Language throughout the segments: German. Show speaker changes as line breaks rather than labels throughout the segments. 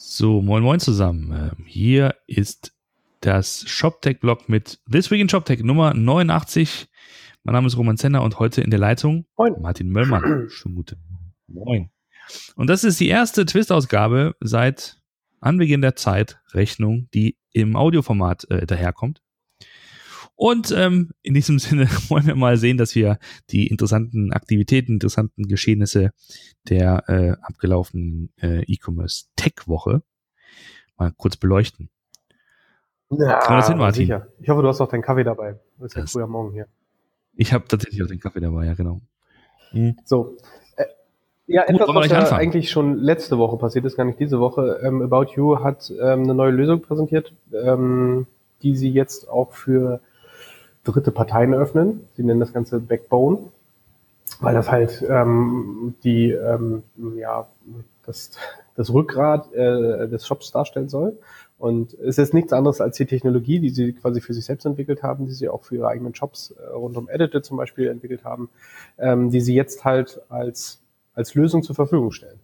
So, moin moin zusammen. Ähm, hier ist das ShopTech-Blog mit This Week in ShopTech Nummer 89. Mein Name ist Roman Zenner und heute in der Leitung
Moin.
Martin Möllmann. Schönen guten Moin. Und das ist die erste Twist-Ausgabe seit Anbeginn der Zeit Rechnung, die im Audioformat äh, daherkommt. Und ähm, in diesem Sinne wollen wir mal sehen, dass wir die interessanten Aktivitäten, interessanten Geschehnisse der äh, abgelaufenen äh, E-Commerce Tech-Woche mal kurz beleuchten.
Ja,
Kann man das hin, Martin?
Sicher. Ich hoffe, du hast auch deinen Kaffee dabei. Du bist ja früh am Morgen hier.
Ich habe tatsächlich auch den Kaffee dabei, ja genau.
So. Äh, ja,
Gut,
etwas, was ja eigentlich schon letzte Woche passiert ist, gar nicht diese Woche. Ähm, About You hat ähm, eine neue Lösung präsentiert, ähm, die sie jetzt auch für dritte Parteien öffnen. Sie nennen das Ganze Backbone, weil das halt ähm, die ähm, ja das, das Rückgrat äh, des Shops darstellen soll. Und es ist nichts anderes als die Technologie, die sie quasi für sich selbst entwickelt haben, die sie auch für ihre eigenen Shops äh, rund um Edited zum Beispiel entwickelt haben, ähm, die sie jetzt halt als, als Lösung zur Verfügung stellen.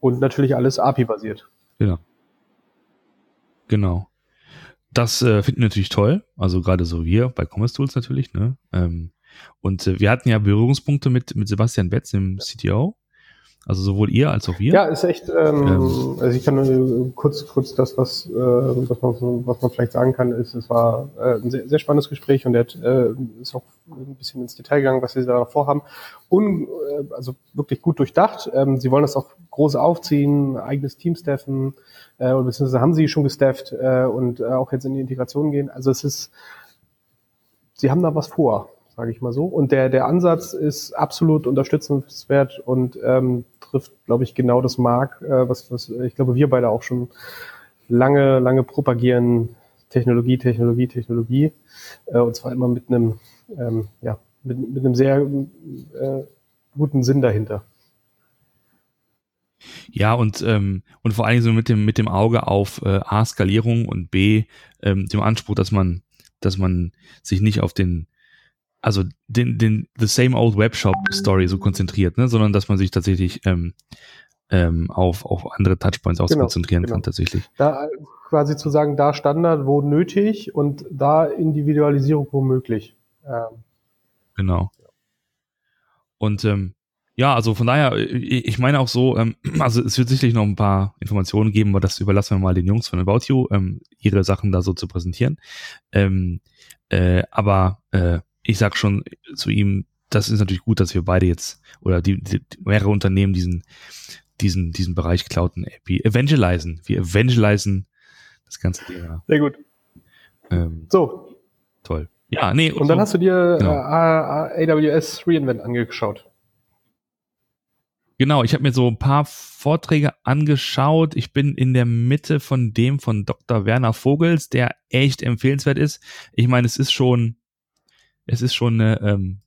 Und natürlich alles API-basiert.
Genau. Genau. Das äh, finden wir natürlich toll. Also gerade so wir bei Commerce Tools natürlich. Ne? Ähm, und äh, wir hatten ja Berührungspunkte mit, mit Sebastian Betz, dem CTO. Also sowohl ihr als auch wir.
Ja, ist echt, ähm,
Ähm.
also ich kann nur kurz, kurz das, was, äh, was, man, was man vielleicht sagen kann, ist, es war äh, ein sehr, sehr spannendes Gespräch und er hat, äh, ist auch ein bisschen ins Detail gegangen, was sie da vorhaben. Un, äh, also wirklich gut durchdacht. Ähm, sie wollen das auch groß aufziehen, eigenes Team staffen, äh, oder beziehungsweise haben sie schon gestafft äh, und äh, auch jetzt in die Integration gehen. Also es ist, sie haben da was vor, sage ich mal so. Und der, der Ansatz ist absolut unterstützenswert und ähm, trifft, glaube ich, genau das Mark, äh, was, was ich glaube, wir beide auch schon lange, lange propagieren. Technologie, Technologie, Technologie. Äh, und zwar immer mit einem, ähm, ja, mit, mit einem sehr äh, guten Sinn dahinter.
Ja, und, ähm, und vor Dingen so mit dem, mit dem Auge auf äh, A, Skalierung und B, ähm, dem Anspruch, dass man, dass man sich nicht auf den, also den, den The Same Old Webshop Story so konzentriert, ne, sondern dass man sich tatsächlich ähm, ähm, auf, auf andere Touchpoints auch
Genau,
konzentrieren
genau.
kann, tatsächlich.
Da quasi zu sagen, da Standard, wo nötig und da Individualisierung, wo möglich. Ähm,
Genau. Und ähm, ja, also von daher, ich meine auch so, ähm, also es wird sicherlich noch ein paar Informationen geben, aber das überlassen wir mal den Jungs von About You, ähm, ihre Sachen da so zu präsentieren. Ähm, äh, aber äh, ich sag schon zu ihm, das ist natürlich gut, dass wir beide jetzt oder die, die mehrere Unternehmen diesen diesen diesen Bereich Cloud und API evangelisen. Wir evangelisen das ganze Thema.
sehr gut.
Ähm,
So,
toll. Ja, nee.
und dann hast du dir
Genau.
äh, AWS Reinvent angeschaut.
Genau, ich habe mir so ein paar Vorträge angeschaut. Ich bin in der Mitte von dem von Dr. Werner Vogels, der echt empfehlenswert ist. Ich meine, es ist schon, es ist schon eine, ähm,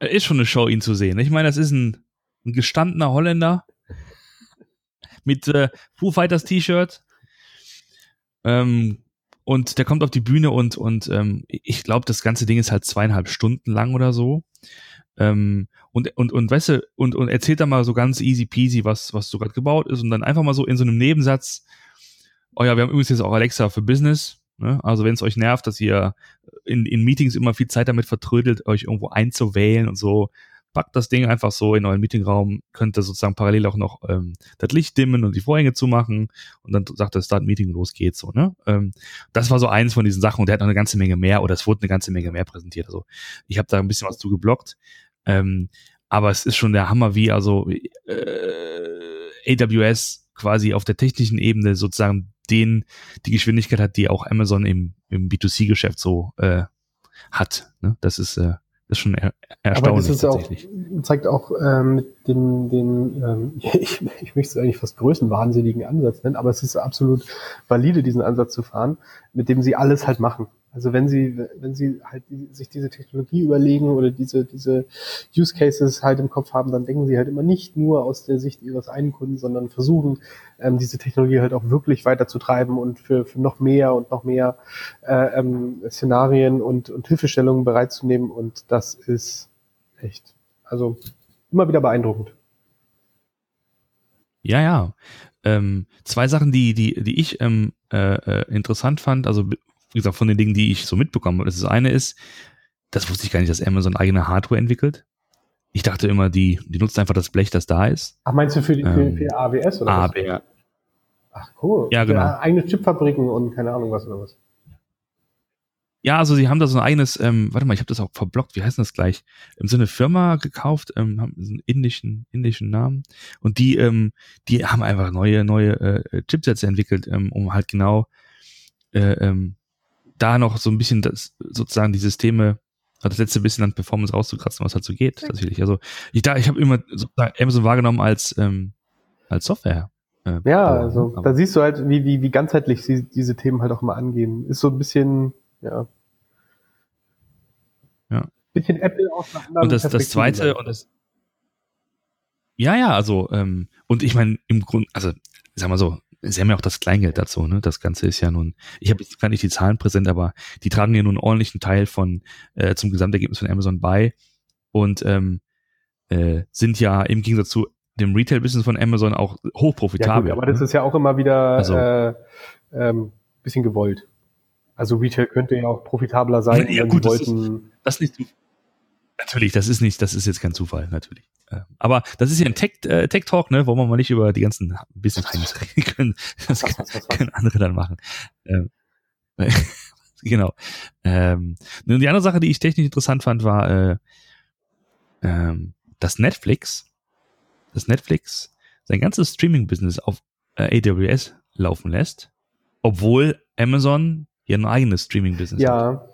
ist schon eine Show, ihn zu sehen. Ich meine, das ist ein, ein gestandener Holländer mit äh, Foo Fighters T-Shirt. Ähm, und der kommt auf die Bühne und, und ähm, ich glaube, das ganze Ding ist halt zweieinhalb Stunden lang oder so. Ähm, und, und, und weißt du, und, und erzählt dann mal so ganz easy peasy, was, was so gerade gebaut ist und dann einfach mal so in so einem Nebensatz, oh ja, wir haben übrigens jetzt auch Alexa für Business, ne? also wenn es euch nervt, dass ihr in, in Meetings immer viel Zeit damit vertrödelt, euch irgendwo einzuwählen und so, packt das Ding einfach so in euren Meetingraum, könnt ihr sozusagen parallel auch noch ähm, das Licht dimmen und die Vorhänge zumachen und dann sagt er, Start Meeting, los geht's so, ne? Ähm, das war so eins von diesen Sachen und der hat noch eine ganze Menge mehr oder es wurde eine ganze Menge mehr präsentiert. Also ich habe da ein bisschen was zu geblockt. Ähm, aber es ist schon der Hammer, wie also äh, AWS quasi auf der technischen Ebene sozusagen den die Geschwindigkeit hat, die auch Amazon im, im B2C-Geschäft so äh, hat. Ne? Das ist äh, das ist schon er,
Aber
erstaunlich
das ist auch,
tatsächlich.
zeigt auch ähm, mit den, den ähm, ich, ich möchte es eigentlich fast größenwahnsinnigen Ansatz nennen, aber es ist absolut valide, diesen Ansatz zu fahren, mit dem sie alles halt machen. Also wenn sie, wenn sie halt sich diese Technologie überlegen oder diese, diese Use Cases halt im Kopf haben, dann denken sie halt immer nicht nur aus der Sicht ihres einen Kunden, sondern versuchen, ähm, diese Technologie halt auch wirklich weiterzutreiben und für, für noch mehr und noch mehr äh, ähm, Szenarien und, und Hilfestellungen bereitzunehmen. Und das ist echt, also immer wieder beeindruckend.
Ja, ja. Ähm, zwei Sachen, die, die, die ich ähm, äh, äh interessant fand, also wie gesagt, von den Dingen, die ich so mitbekommen habe. Das eine ist, das wusste ich gar nicht, dass Amazon eigene Hardware entwickelt. Ich dachte immer, die, die nutzt einfach das Blech, das da ist.
Ach, meinst du für, die, ähm, für AWS oder
AWS. was?
Ach cool.
Ja, genau. Ja,
eigene Chipfabriken und keine Ahnung was oder was.
Ja, also sie haben da so ein eigenes, ähm, warte mal, ich habe das auch verblockt, wie heißt das gleich? Im Sinne Firma gekauft, ähm, haben einen indischen, indischen Namen. Und die, ähm, die haben einfach neue, neue äh, Chipsets entwickelt, ähm, um halt genau äh, ähm, da noch so ein bisschen das, sozusagen die Systeme, also das letzte bisschen an Performance rauszukratzen, was halt so geht, tatsächlich. Also ich da, ich habe immer sozusagen Amazon wahrgenommen als, ähm, als Software.
Äh, ja, also da siehst du halt, wie, wie, wie ganzheitlich sie diese Themen halt auch immer angehen. Ist so ein bisschen ja.
Ja.
Bisschen Apple aus
Und das, das zweite, und das, ja, ja, also, ähm, und ich meine, im Grunde, also, sag mal so, sie haben ja auch das Kleingeld dazu, ne? Das Ganze ist ja nun, ich habe jetzt gar nicht die Zahlen präsent, aber die tragen ja nun einen ordentlichen Teil von äh, zum Gesamtergebnis von Amazon bei und ähm, äh, sind ja im Gegensatz zu dem Retail-Business von Amazon auch hochprofitabel.
Ja, gut, aber das ne? ist ja auch immer wieder also, äh, ähm, bisschen gewollt. Also Retail könnte ja auch profitabler sein,
ja, wenn gut, sie wollten. Das ist, das ist natürlich, das ist nicht, das ist jetzt kein Zufall, natürlich. Ähm, aber das ist ja ein Tech, äh, Tech Talk, ne, wo wir mal nicht über die ganzen Business Trends reden können. Das was, können andere dann machen. Ähm, genau. Ähm, die andere Sache, die ich technisch interessant fand, war, äh, ähm, dass Netflix, dass Netflix sein ganzes Streaming-Business auf äh, AWS laufen lässt, obwohl Amazon ein eigenes Streaming-Business
ja. hat.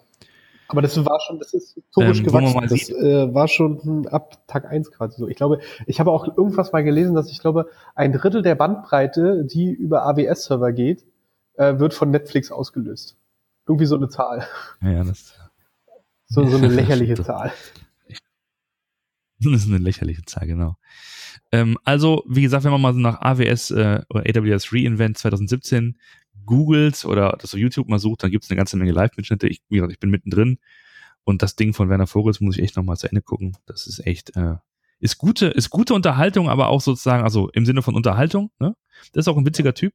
Aber das war schon, das ist historisch ähm, gewachsen. Das äh, war schon ab Tag eins quasi so. Ich glaube, ich habe auch irgendwas mal gelesen, dass ich glaube, ein Drittel der Bandbreite, die über AWS-Server geht, äh, wird von Netflix ausgelöst. Irgendwie so eine Zahl.
Ja, das.
So, so eine lächerliche Zahl.
Das ist eine lächerliche Zahl, genau. Ähm, also, wie gesagt, wenn man mal nach AWS äh, oder AWS Reinvent 2017 googelt oder das auf YouTube mal sucht, dann gibt es eine ganze Menge Live-Mitschnitte. Ich, wie gesagt, ich bin mittendrin und das Ding von Werner Vogels muss ich echt nochmal zu Ende gucken. Das ist echt, äh, ist gute, ist gute Unterhaltung, aber auch sozusagen, also im Sinne von Unterhaltung, ne? Das ist auch ein witziger Typ.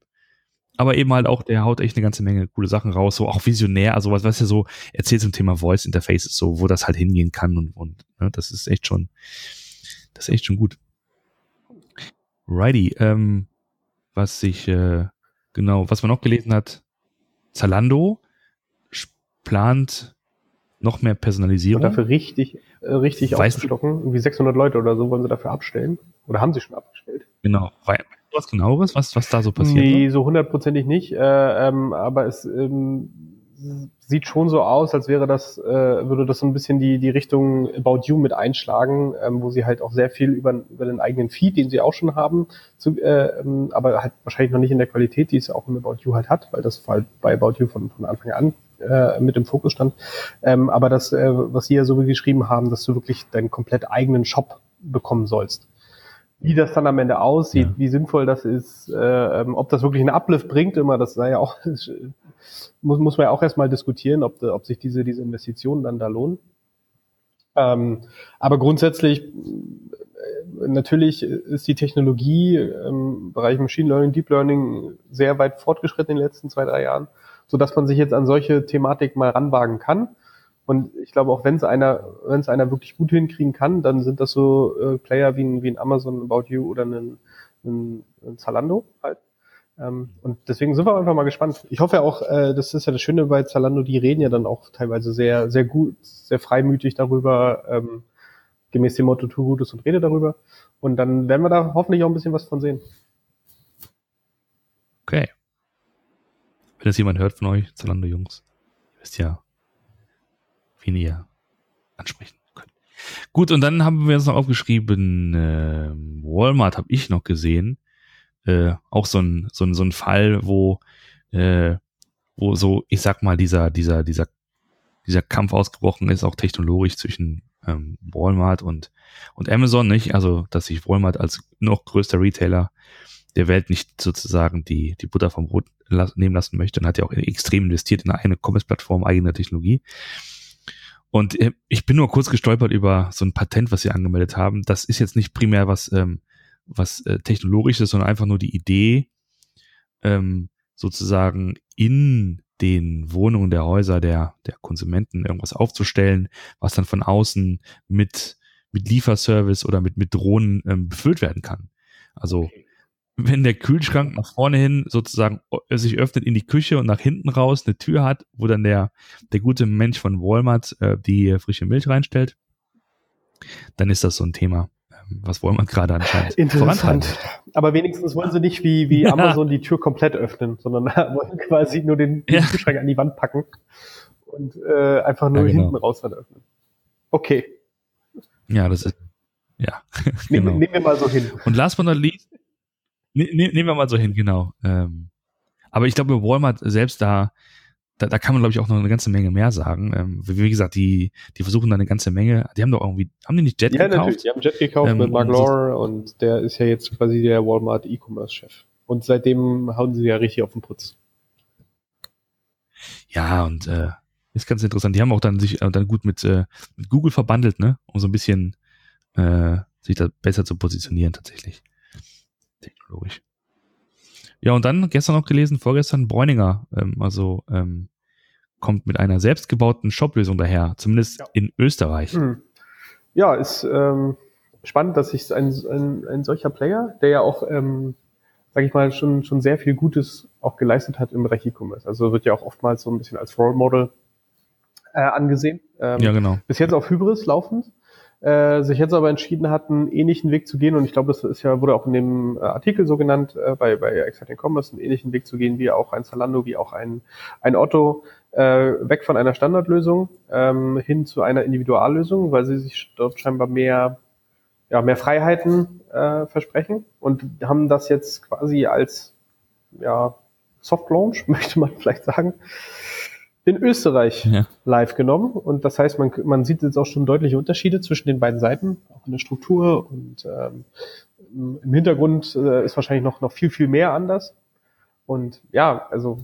Aber eben halt auch, der haut echt eine ganze Menge coole Sachen raus, so auch visionär, also was, was er so erzählt zum Thema Voice Interfaces, so, wo das halt hingehen kann und, und ne, das ist echt schon, das ist echt schon gut. Righty, ähm, was ich, äh, Genau, was man noch gelesen hat, Zalando plant noch mehr Personalisierung.
Und dafür richtig, äh, richtig weißt aufzustocken. Irgendwie 600 Leute oder so wollen sie dafür abstellen. Oder haben sie schon abgestellt.
Genau. Weißt du was genaueres, was, was da so passiert?
Nee, so hundertprozentig nicht. Äh, ähm, aber es ähm, sieht schon so aus, als wäre das, äh, würde das so ein bisschen die, die Richtung About You mit einschlagen, ähm, wo sie halt auch sehr viel über, über den eigenen Feed, den sie auch schon haben, zu, äh, ähm, aber halt wahrscheinlich noch nicht in der Qualität, die es auch im About You halt hat, weil das halt bei About You von, von Anfang an äh, mit im Fokus stand. Ähm, aber das, äh, was sie ja so geschrieben haben, dass du wirklich deinen komplett eigenen Shop bekommen sollst wie das dann am Ende aussieht, ja. wie sinnvoll das ist, äh, ähm, ob das wirklich einen Uplift bringt, immer, das sei ja auch muss, muss man ja auch erstmal diskutieren, ob, ob sich diese, diese Investitionen dann da lohnen. Ähm, aber grundsätzlich, äh, natürlich ist die Technologie im Bereich Machine Learning, Deep Learning sehr weit fortgeschritten in den letzten zwei, drei Jahren, so dass man sich jetzt an solche Thematik mal ranwagen kann. Und ich glaube, auch wenn es einer, wenn es einer wirklich gut hinkriegen kann, dann sind das so äh, Player wie ein, wie ein Amazon About You oder ein, ein, ein Zalando halt. Ähm, und deswegen sind wir einfach mal gespannt. Ich hoffe auch, äh, das ist ja das Schöne bei Zalando, die reden ja dann auch teilweise sehr, sehr gut, sehr freimütig darüber, ähm, gemäß dem Motto, tu Gutes und rede darüber. Und dann werden wir da hoffentlich auch ein bisschen was von sehen.
Okay. Wenn das jemand hört von euch, Zalando-Jungs, wisst ja, wen ihr ansprechen könnt. Gut, und dann haben wir uns noch aufgeschrieben, äh, Walmart habe ich noch gesehen äh, auch so ein, so ein, so ein Fall, wo, äh, wo so, ich sag mal, dieser, dieser, dieser, dieser Kampf ausgebrochen ist, auch technologisch zwischen ähm, Walmart und, und Amazon, nicht? Also, dass sich Walmart als noch größter Retailer der Welt nicht sozusagen die, die Butter vom Brot nehmen lassen möchte und hat ja auch extrem investiert in eine Commerce-Plattform, eigene Technologie. Und äh, ich bin nur kurz gestolpert über so ein Patent, was sie angemeldet haben. Das ist jetzt nicht primär was, ähm, was äh, technologisches, sondern einfach nur die Idee, ähm, sozusagen in den Wohnungen der Häuser der, der Konsumenten irgendwas aufzustellen, was dann von außen mit, mit Lieferservice oder mit, mit Drohnen ähm, befüllt werden kann. Also wenn der Kühlschrank nach vorne hin sozusagen sich öffnet in die Küche und nach hinten raus eine Tür hat, wo dann der, der gute Mensch von Walmart äh, die frische Milch reinstellt, dann ist das so ein Thema, ähm, was Walmart gerade anscheinend
Interessant. Aber wenigstens wollen sie nicht wie, wie ja. Amazon die Tür komplett öffnen, sondern wollen quasi nur den, den ja. Kühlschrank an die Wand packen und äh, einfach nur ja, genau. hinten raus dann öffnen. Okay.
Ja, das ist ja.
genau. Nehmen wir mal so hin.
Und last but not least, ne, ne, nehmen wir mal so hin, genau. Ähm, aber ich glaube, Walmart selbst da, da, da kann man, glaube ich, auch noch eine ganze Menge mehr sagen. Ähm, wie, wie, gesagt, die, die versuchen da eine ganze Menge. Die haben doch irgendwie, haben die nicht Jet ja, gekauft? Ja, natürlich.
Die haben Jet gekauft ähm, mit Mark Lore und der ist ja jetzt quasi der Walmart E-Commerce-Chef. Und seitdem hauen sie ja richtig auf den Putz.
Ja, und äh, ist ganz interessant. Die haben auch dann sich äh, dann gut mit, äh, mit Google verbandelt, ne? Um so ein bisschen äh, sich da besser zu positionieren tatsächlich. Technologisch. Ja, und dann gestern noch gelesen, vorgestern Bräuninger, ähm, also ähm, kommt mit einer selbstgebauten Shop-Lösung daher, zumindest ja. in Österreich. Hm.
Ja, ist ähm, spannend, dass sich ein, ein, ein solcher Player, der ja auch, ähm, sage ich mal, schon, schon sehr viel Gutes auch geleistet hat im Bereich E-Commerce. Also wird ja auch oftmals so ein bisschen als Role Model äh, angesehen.
Ähm, ja, genau.
Bis jetzt auf Hybris laufend äh, sich jetzt aber entschieden hat, einen ähnlichen Weg zu gehen. Und ich glaube, das ist ja, wurde auch in dem äh, Artikel so genannt, äh, bei, bei Exciting Commerce, einen ähnlichen Weg zu gehen, wie auch ein Zalando, wie auch ein, ein Otto, äh, weg von einer Standardlösung ähm, hin zu einer Individuallösung, weil sie sich dort scheinbar mehr, ja, mehr Freiheiten äh, versprechen und haben das jetzt quasi als ja, Soft Launch, möchte man vielleicht sagen, in Österreich ja. live genommen. Und das heißt, man, man sieht jetzt auch schon deutliche Unterschiede zwischen den beiden Seiten, auch in der Struktur und ähm, im Hintergrund äh, ist wahrscheinlich noch, noch viel, viel mehr anders. Und ja, also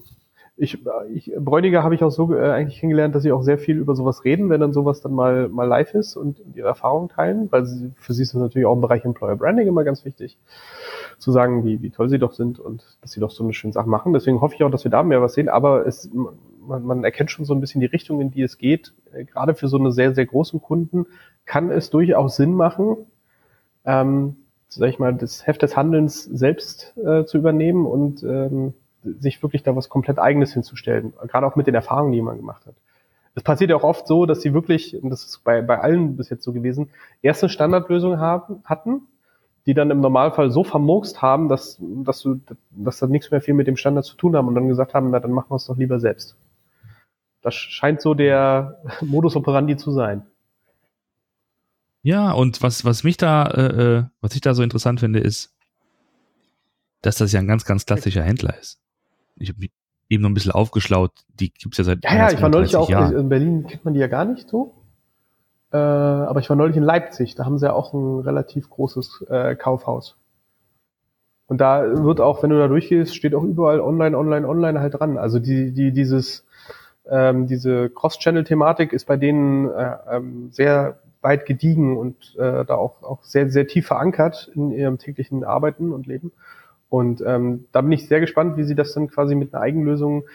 ich, ich Bräuniger habe ich auch so äh, eigentlich kennengelernt, dass sie auch sehr viel über sowas reden, wenn dann sowas dann mal, mal live ist und ihre Erfahrungen teilen, weil sie, für sie ist das natürlich auch im Bereich Employer Branding immer ganz wichtig, zu sagen, wie, wie toll sie doch sind und dass sie doch so eine schöne Sache machen. Deswegen hoffe ich auch, dass wir da mehr was sehen, aber es, man, man erkennt schon so ein bisschen die Richtung, in die es geht. Äh, gerade für so eine sehr, sehr großen Kunden kann es durchaus Sinn machen, ähm, sag ich mal, das Heft des Handelns selbst äh, zu übernehmen und ähm, sich wirklich da was komplett Eigenes hinzustellen. Gerade auch mit den Erfahrungen, die man gemacht hat. Es passiert ja auch oft so, dass sie wirklich, und das ist bei, bei allen bis jetzt so gewesen, erste Standardlösung haben, hatten, die dann im Normalfall so vermurkst haben, dass, dass du, dass das nichts mehr viel mit dem Standard zu tun haben und dann gesagt haben, na, dann machen wir es doch lieber selbst. Das scheint so der Modus operandi zu sein.
Ja, und was, was mich da, äh, äh, was ich da so interessant finde, ist, dass das ja ein ganz, ganz klassischer Händler ist. Ich habe eben noch ein bisschen aufgeschlaut, die gibt's ja seit
Ja, ja, ich war neulich auch, Jahren. in Berlin kennt man die ja gar nicht so. Äh, aber ich war neulich in Leipzig, da haben sie ja auch ein relativ großes äh, Kaufhaus. Und da wird auch, wenn du da durchgehst, steht auch überall online, online, online halt dran. Also die, die, dieses, ähm, diese Cross-Channel-Thematik ist bei denen äh, ähm, sehr weit gediegen und äh, da auch, auch sehr, sehr tief verankert in ihrem täglichen Arbeiten und Leben. Und ähm, da bin ich sehr gespannt, wie sie das dann quasi mit einer Eigenlösung,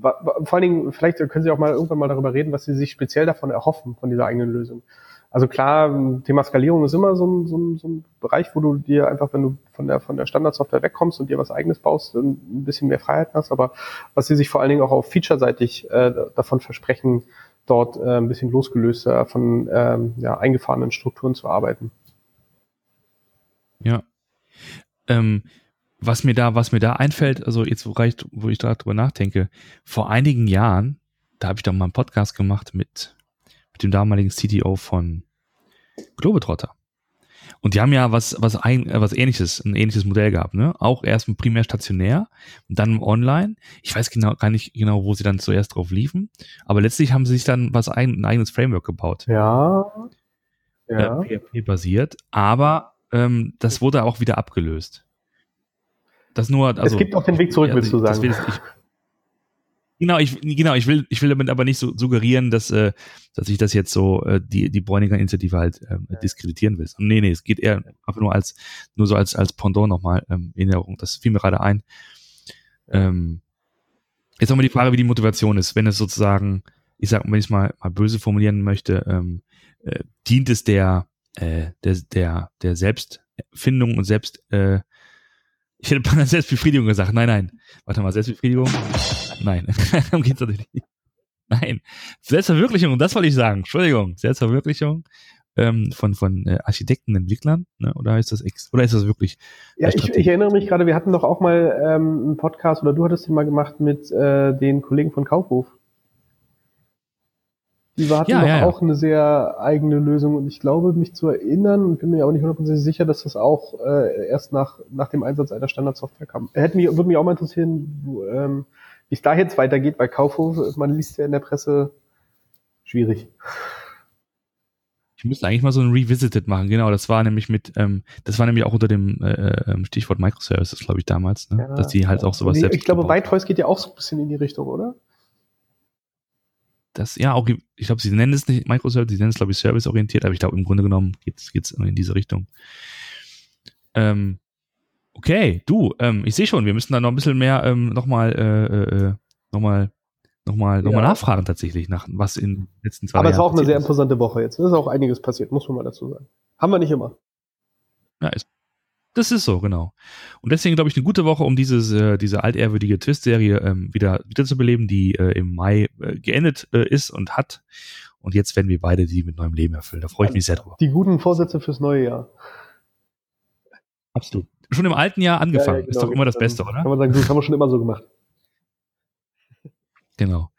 vor allen Dingen, vielleicht können Sie auch mal irgendwann mal darüber reden, was Sie sich speziell davon erhoffen, von dieser eigenen Lösung. Also klar, Thema Skalierung ist immer so ein, so, ein, so ein Bereich, wo du dir einfach, wenn du von der, von der Standardsoftware wegkommst und dir was eigenes baust, ein bisschen mehr Freiheit hast. Aber was sie sich vor allen Dingen auch auf featureseitig äh, davon versprechen, dort äh, ein bisschen losgelöster von ähm, ja, eingefahrenen Strukturen zu arbeiten.
Ja. Ähm, was mir da, was mir da einfällt, also jetzt, wo, reicht, wo ich darüber nachdenke, vor einigen Jahren, da habe ich doch mal einen Podcast gemacht mit mit dem damaligen CTO von Globetrotter. Und die haben ja was, was, ein, was ähnliches, ein ähnliches Modell gehabt, ne? Auch erst primär stationär und dann online. Ich weiß genau, gar nicht genau, wo sie dann zuerst drauf liefen. Aber letztlich haben sie sich dann was ein, ein eigenes Framework gebaut.
Ja.
ja. Äh, PHP basiert. Aber ähm, das wurde auch wieder abgelöst. Das nur, also.
Es gibt auch den Weg zurück, willst du sagen.
Das, ich, Genau, ich, genau, ich will, ich will damit aber nicht so suggerieren, dass, äh, dass ich das jetzt so äh, die die Bräuninger Initiative halt ähm, diskreditieren will. Nee, nee, es geht eher einfach nur als nur so als als Pendant nochmal ähm, in Erinnerung. Das fiel mir gerade ein. Ähm, jetzt nochmal die Frage, wie die Motivation ist, wenn es sozusagen, ich sag, wenn ich es mal, mal böse formulieren möchte, ähm, äh, dient es der äh, der der der Selbstfindung und Selbst äh, ich hätte bei Selbstbefriedigung gesagt. Nein, nein. Warte mal, Selbstbefriedigung? Nein. Darum geht's natürlich nicht. Nein. Selbstverwirklichung, das wollte ich sagen. Entschuldigung. Selbstverwirklichung ähm, von, von äh, Architekten, Entwicklern, ne? oder ist das ex oder ist das wirklich?
Ja, ich, ich erinnere mich gerade, wir hatten doch auch mal ähm, einen Podcast oder du hattest den mal gemacht mit äh, den Kollegen von Kaufhof. Die hatten ja, ja, ja. auch eine sehr eigene Lösung und ich glaube, mich zu erinnern und bin mir auch nicht hundertprozentig sicher, dass das auch äh, erst nach, nach dem Einsatz einer Standardsoftware kam. Hätte mich, würde mich auch mal interessieren, ähm, wie es da jetzt weitergeht bei Kaufhof. Man liest ja in der Presse schwierig.
Ich müsste eigentlich mal so ein Revisited machen, genau. Das war nämlich mit, ähm, das war nämlich auch unter dem äh, äh Stichwort Microservices, glaube ich, damals, ne? Dass die halt auch sowas
nee, selbst. Ich glaube, Whitehorse geht ja auch so ein bisschen in die Richtung, oder?
Das, ja, auch, ich glaube, sie nennen es nicht Microservice, sie nennen es, glaube ich, serviceorientiert, aber ich glaube, im Grunde genommen geht's geht's in diese Richtung. Ähm, okay, du, ähm, ich sehe schon, wir müssen da noch ein bisschen mehr ähm, nochmal, äh, äh, nochmal, nochmal, nochmal ja. nachfragen tatsächlich, nach was in den letzten zwei
Jahren. Aber es war auch eine sehr imposante Woche jetzt. Es ist auch einiges passiert, muss man mal dazu sagen. Haben wir nicht immer.
Ja, ist das ist so, genau. Und deswegen glaube ich eine gute Woche, um dieses, äh, diese altehrwürdige Twist-Serie ähm, wieder, wieder zu beleben, die äh, im Mai äh, geendet äh, ist und hat. Und jetzt werden wir beide die mit neuem Leben erfüllen. Da freue ich mich sehr drüber.
Die guten Vorsätze fürs neue Jahr.
Absolut. Schon im alten Jahr angefangen. Ja, ja, genau. Ist doch immer das Beste, oder?
Kann man sagen, das haben wir schon immer so gemacht.
Genau.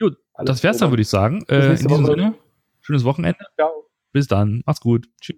Gut, Alles das wär's dann, würde ich sagen. Äh, in diesem Sinne, schönes Wochenende. Ciao. Bis dann. Macht's gut. Tschüss.